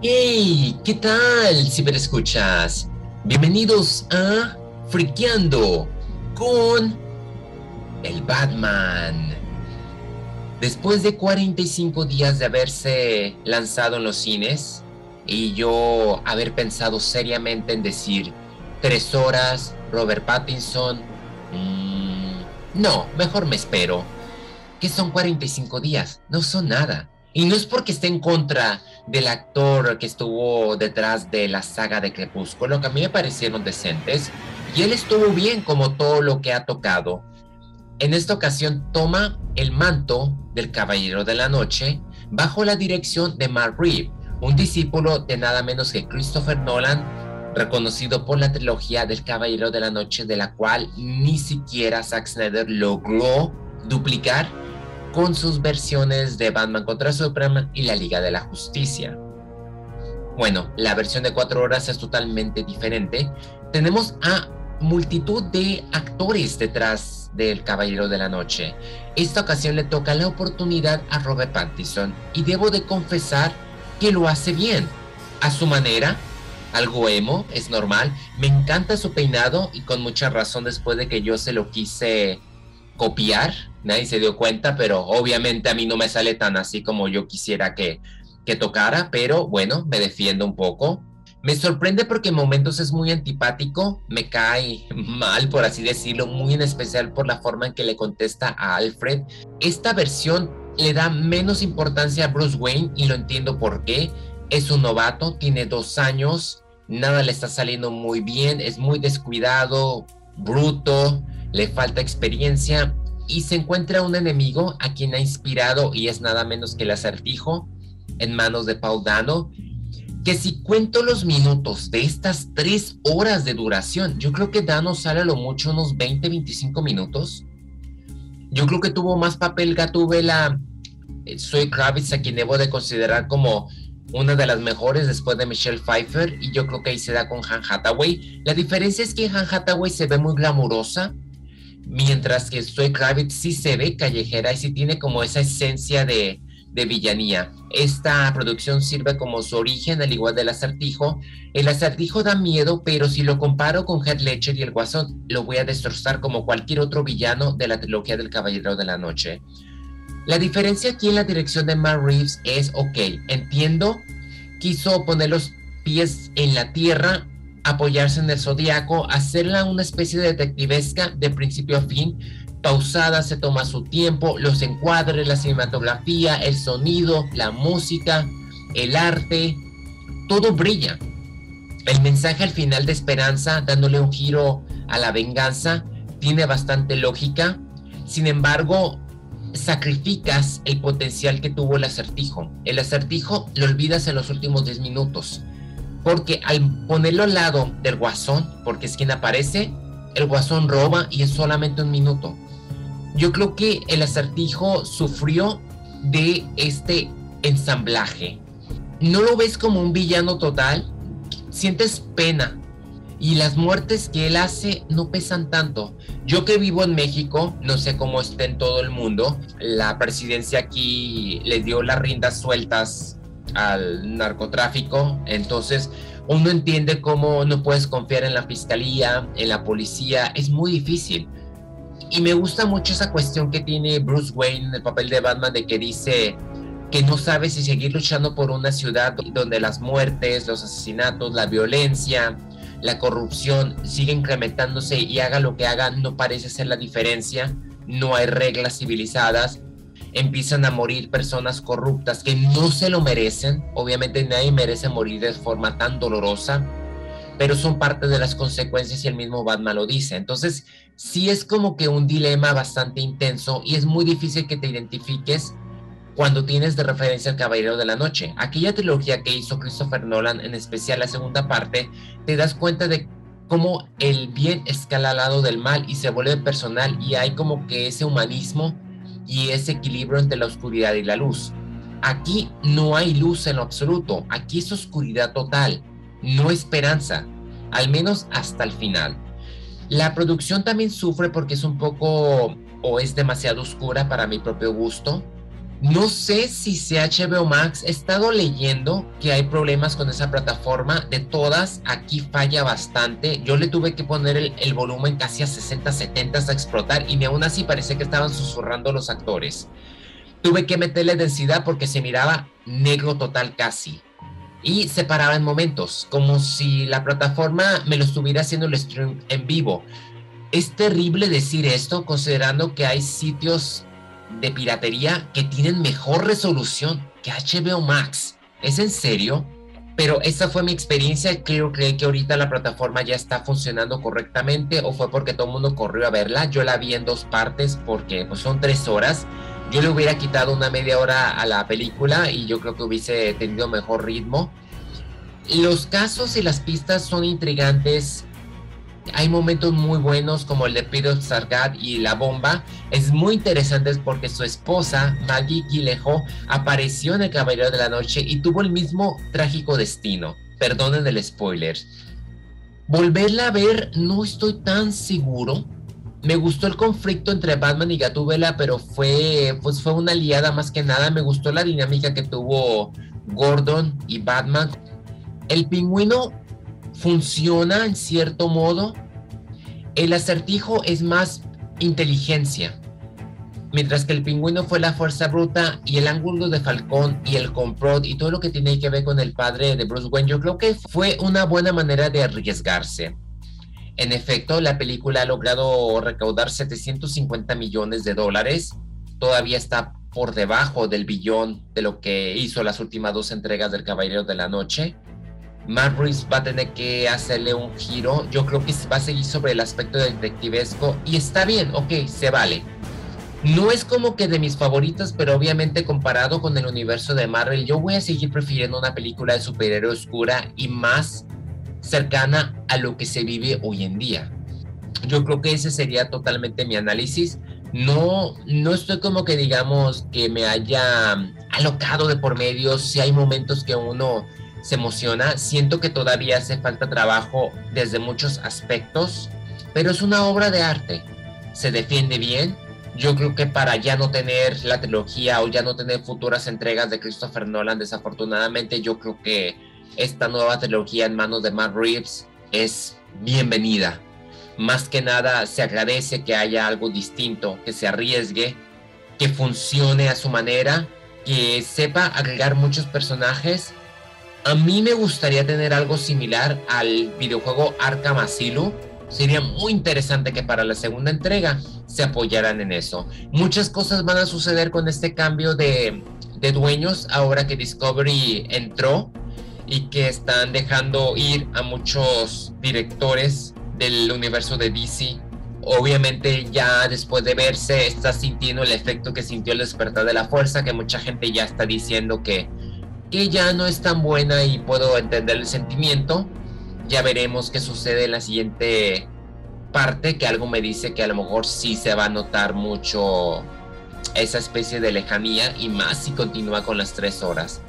¡Hey! ¿Qué tal, ciberescuchas? Bienvenidos a Friqueando con el Batman. Después de 45 días de haberse lanzado en los cines y yo haber pensado seriamente en decir tres horas, Robert Pattinson, mmm, no, mejor me espero. Que son 45 días, no son nada. Y no es porque esté en contra del actor que estuvo detrás de la saga de Crepúsculo, que a mí me parecieron decentes. Y él estuvo bien como todo lo que ha tocado. En esta ocasión toma el manto del Caballero de la Noche bajo la dirección de Mark Reeve, un discípulo de nada menos que Christopher Nolan, reconocido por la trilogía del Caballero de la Noche, de la cual ni siquiera Zack Snyder logró duplicar con sus versiones de Batman contra Superman y la Liga de la Justicia. Bueno, la versión de cuatro horas es totalmente diferente. Tenemos a multitud de actores detrás del Caballero de la Noche. Esta ocasión le toca la oportunidad a Robert Pattinson y debo de confesar que lo hace bien, a su manera, algo emo, es normal. Me encanta su peinado y con mucha razón después de que yo se lo quise copiar, nadie se dio cuenta, pero obviamente a mí no me sale tan así como yo quisiera que, que tocara, pero bueno, me defiendo un poco. Me sorprende porque en momentos es muy antipático, me cae mal, por así decirlo, muy en especial por la forma en que le contesta a Alfred. Esta versión le da menos importancia a Bruce Wayne y lo entiendo por qué. Es un novato, tiene dos años, nada le está saliendo muy bien, es muy descuidado, bruto, le falta experiencia y se encuentra un enemigo a quien ha inspirado y es nada menos que el acertijo en manos de Paul Dano, que si cuento los minutos de estas tres horas de duración, yo creo que Dano sale a lo mucho unos 20-25 minutos. Yo creo que tuvo más papel Gatúbela eh, Soy Kravitz, a quien debo de considerar como una de las mejores después de Michelle Pfeiffer, y yo creo que ahí se da con Han Hathaway. La diferencia es que Han Hathaway se ve muy glamurosa, mientras que Zoe Kravitz sí se ve callejera y sí tiene como esa esencia de, de villanía. Esta producción sirve como su origen, al igual del acertijo. El acertijo da miedo, pero si lo comparo con Heath Ledger y el Guasón, lo voy a destrozar como cualquier otro villano de la trilogía del Caballero de la Noche. La diferencia aquí en la dirección de Matt Reeves es, ok, entiendo, quiso poner los pies en la tierra apoyarse en el zodiaco, hacerla una especie de detectivesca de principio a fin, pausada, se toma su tiempo, los encuadres, la cinematografía, el sonido, la música, el arte, todo brilla. El mensaje al final de esperanza, dándole un giro a la venganza, tiene bastante lógica. Sin embargo, sacrificas el potencial que tuvo el acertijo. El acertijo lo olvidas en los últimos 10 minutos. Porque al ponerlo al lado del guasón, porque es quien aparece, el guasón roba y es solamente un minuto. Yo creo que el acertijo sufrió de este ensamblaje. No lo ves como un villano total, sientes pena y las muertes que él hace no pesan tanto. Yo que vivo en México, no sé cómo está en todo el mundo, la presidencia aquí le dio las riendas sueltas al narcotráfico. Entonces, uno entiende cómo no puedes confiar en la fiscalía, en la policía. Es muy difícil. Y me gusta mucho esa cuestión que tiene Bruce Wayne en el papel de Batman de que dice que no sabe si seguir luchando por una ciudad donde las muertes, los asesinatos, la violencia, la corrupción sigue incrementándose y haga lo que haga, no parece ser la diferencia. No hay reglas civilizadas, empiezan a morir personas corruptas que no se lo merecen. Obviamente nadie merece morir de forma tan dolorosa, pero son parte de las consecuencias y el mismo Batman lo dice. Entonces, sí es como que un dilema bastante intenso y es muy difícil que te identifiques cuando tienes de referencia al Caballero de la Noche. Aquella trilogía que hizo Christopher Nolan, en especial la segunda parte, te das cuenta de cómo el bien escala al lado del mal y se vuelve personal y hay como que ese humanismo y ese equilibrio entre la oscuridad y la luz. Aquí no hay luz en lo absoluto, aquí es oscuridad total, no esperanza, al menos hasta el final. La producción también sufre porque es un poco o es demasiado oscura para mi propio gusto. No sé si sea HBO Max, he estado leyendo que hay problemas con esa plataforma. De todas, aquí falla bastante. Yo le tuve que poner el, volumen casi a 60, 70 hasta explotar y aún así parece que estaban susurrando los actores. Tuve que meterle densidad porque se miraba negro total casi. Y se paraba en momentos, como si la plataforma me lo estuviera haciendo el stream en vivo. Es terrible decir esto considerando que hay sitios de piratería que tienen mejor resolución que HBO Max. ¿Es en serio? Pero esa fue mi experiencia. Creo, que ahorita la plataforma ya está funcionando correctamente o fue porque todo el mundo corrió a verla. Yo la vi en dos partes porque pues, son tres horas. Yo le hubiera quitado una media hora a la película y yo creo que hubiese tenido mejor ritmo. Los casos y las pistas son intrigantes hay momentos muy buenos como el de Peter Sargat y la bomba. Es muy interesante porque su esposa, Maggie Gillejo, apareció en El Caballero de la Noche y tuvo el mismo trágico destino. Perdonen el spoiler. Volverla a ver no estoy tan seguro. Me gustó el conflicto entre Batman y Gatúbela, pero fue, pues fue una aliada más que nada. Me gustó la dinámica que tuvo Gordon y Batman. El pingüino funciona en cierto modo. El acertijo es más inteligencia, mientras que el pingüino fue la fuerza bruta y el ángulo de Falcón y el complot y todo lo que tiene que ver con el padre de Bruce Wayne, yo creo que fue una buena manera de arriesgarse. En efecto, la película ha logrado recaudar 750 millones de dólares, todavía está por debajo del billón de lo que hizo las últimas dos entregas del Caballero de la Noche. Matt Reeves va a tener que hacerle un giro. Yo creo que va a seguir sobre el aspecto detectivesco y está bien, ok, se vale. No es como que de mis favoritas, pero obviamente comparado con el universo de Marvel, yo voy a seguir prefiriendo una película de superhéroe oscura y más cercana a lo que se vive hoy en día. Yo creo que ese sería totalmente mi análisis. No, no estoy como que digamos que me haya alocado de por medio. Si hay momentos que uno se emociona. Siento que todavía hace falta trabajo desde muchos aspectos, pero es una obra de arte. Se defiende bien. Yo creo que para ya no tener la trilogía o ya no tener futuras entregas de Christopher Nolan, desafortunadamente yo creo que esta nueva trilogía en manos de Matt Reeves es bienvenida. Más que nada se agradece que haya algo distinto, que se arriesgue, que funcione a su manera, que sepa agregar muchos personajes a mí me gustaría tener algo similar al videojuego Arkham Asylum. Sería muy interesante que para la segunda entrega se apoyaran en eso. Muchas cosas van a suceder con este cambio de, de dueños ahora que Discovery entró y que están dejando ir a muchos directores del universo de DC. Obviamente ya después de verse está sintiendo el efecto que sintió el despertar de la fuerza, que mucha gente ya está diciendo que que ya no es tan buena y puedo entender el sentimiento. Ya veremos qué sucede en la siguiente parte, que algo me dice que a lo mejor sí se va a notar mucho esa especie de lejanía y más si continúa con las tres horas.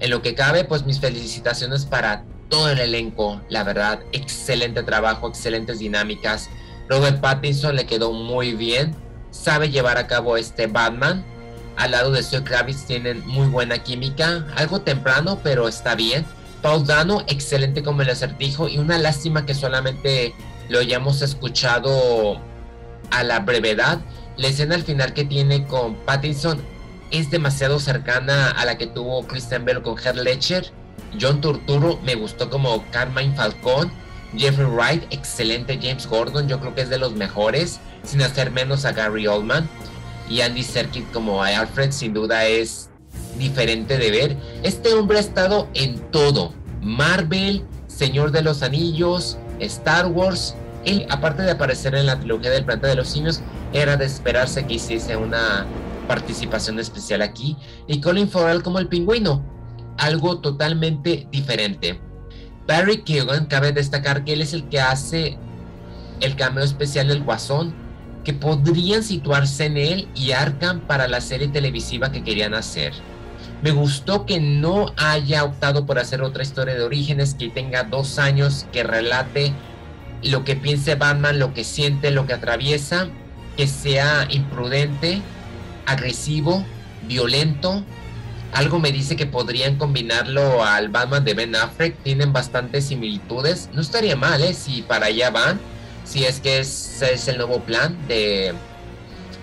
En lo que cabe, pues mis felicitaciones para todo el elenco, la verdad, excelente trabajo, excelentes dinámicas. Robert Pattinson le quedó muy bien, sabe llevar a cabo este Batman al lado de Zoe Kravitz tienen muy buena química, algo temprano, pero está bien. Paul Dano, excelente como el acertijo, y una lástima que solamente lo hayamos escuchado a la brevedad. La escena al final que tiene con Pattinson es demasiado cercana a la que tuvo Christian Bell con Heath Ledger. John Turturro me gustó como Carmine Falcón. Jeffrey Wright, excelente James Gordon, yo creo que es de los mejores, sin hacer menos a Gary Oldman y Andy Serkis como Alfred sin duda es diferente de ver. Este hombre ha estado en todo. Marvel, Señor de los Anillos, Star Wars. Él, aparte de aparecer en la trilogía del planeta de los simios, era de esperarse que hiciese una participación especial aquí. Y Colin Farrell como el pingüino. Algo totalmente diferente. Barry Keoghan, cabe destacar que él es el que hace el cameo especial del Guasón que podrían situarse en él y Arkham para la serie televisiva que querían hacer. Me gustó que no haya optado por hacer otra historia de orígenes que tenga dos años, que relate lo que piense Batman, lo que siente, lo que atraviesa, que sea imprudente, agresivo, violento. Algo me dice que podrían combinarlo al Batman de Ben Affleck. Tienen bastantes similitudes. No estaría mal, ¿eh? Si para allá van. Si es que ese es el nuevo plan de,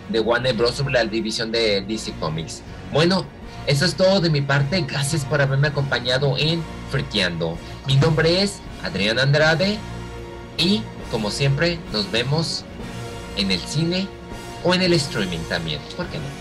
de Warner Bros. sobre la división de DC Comics. Bueno, eso es todo de mi parte. Gracias por haberme acompañado en Friqueando. Mi nombre es Adrián Andrade. Y como siempre, nos vemos en el cine o en el streaming también. ¿Por qué no?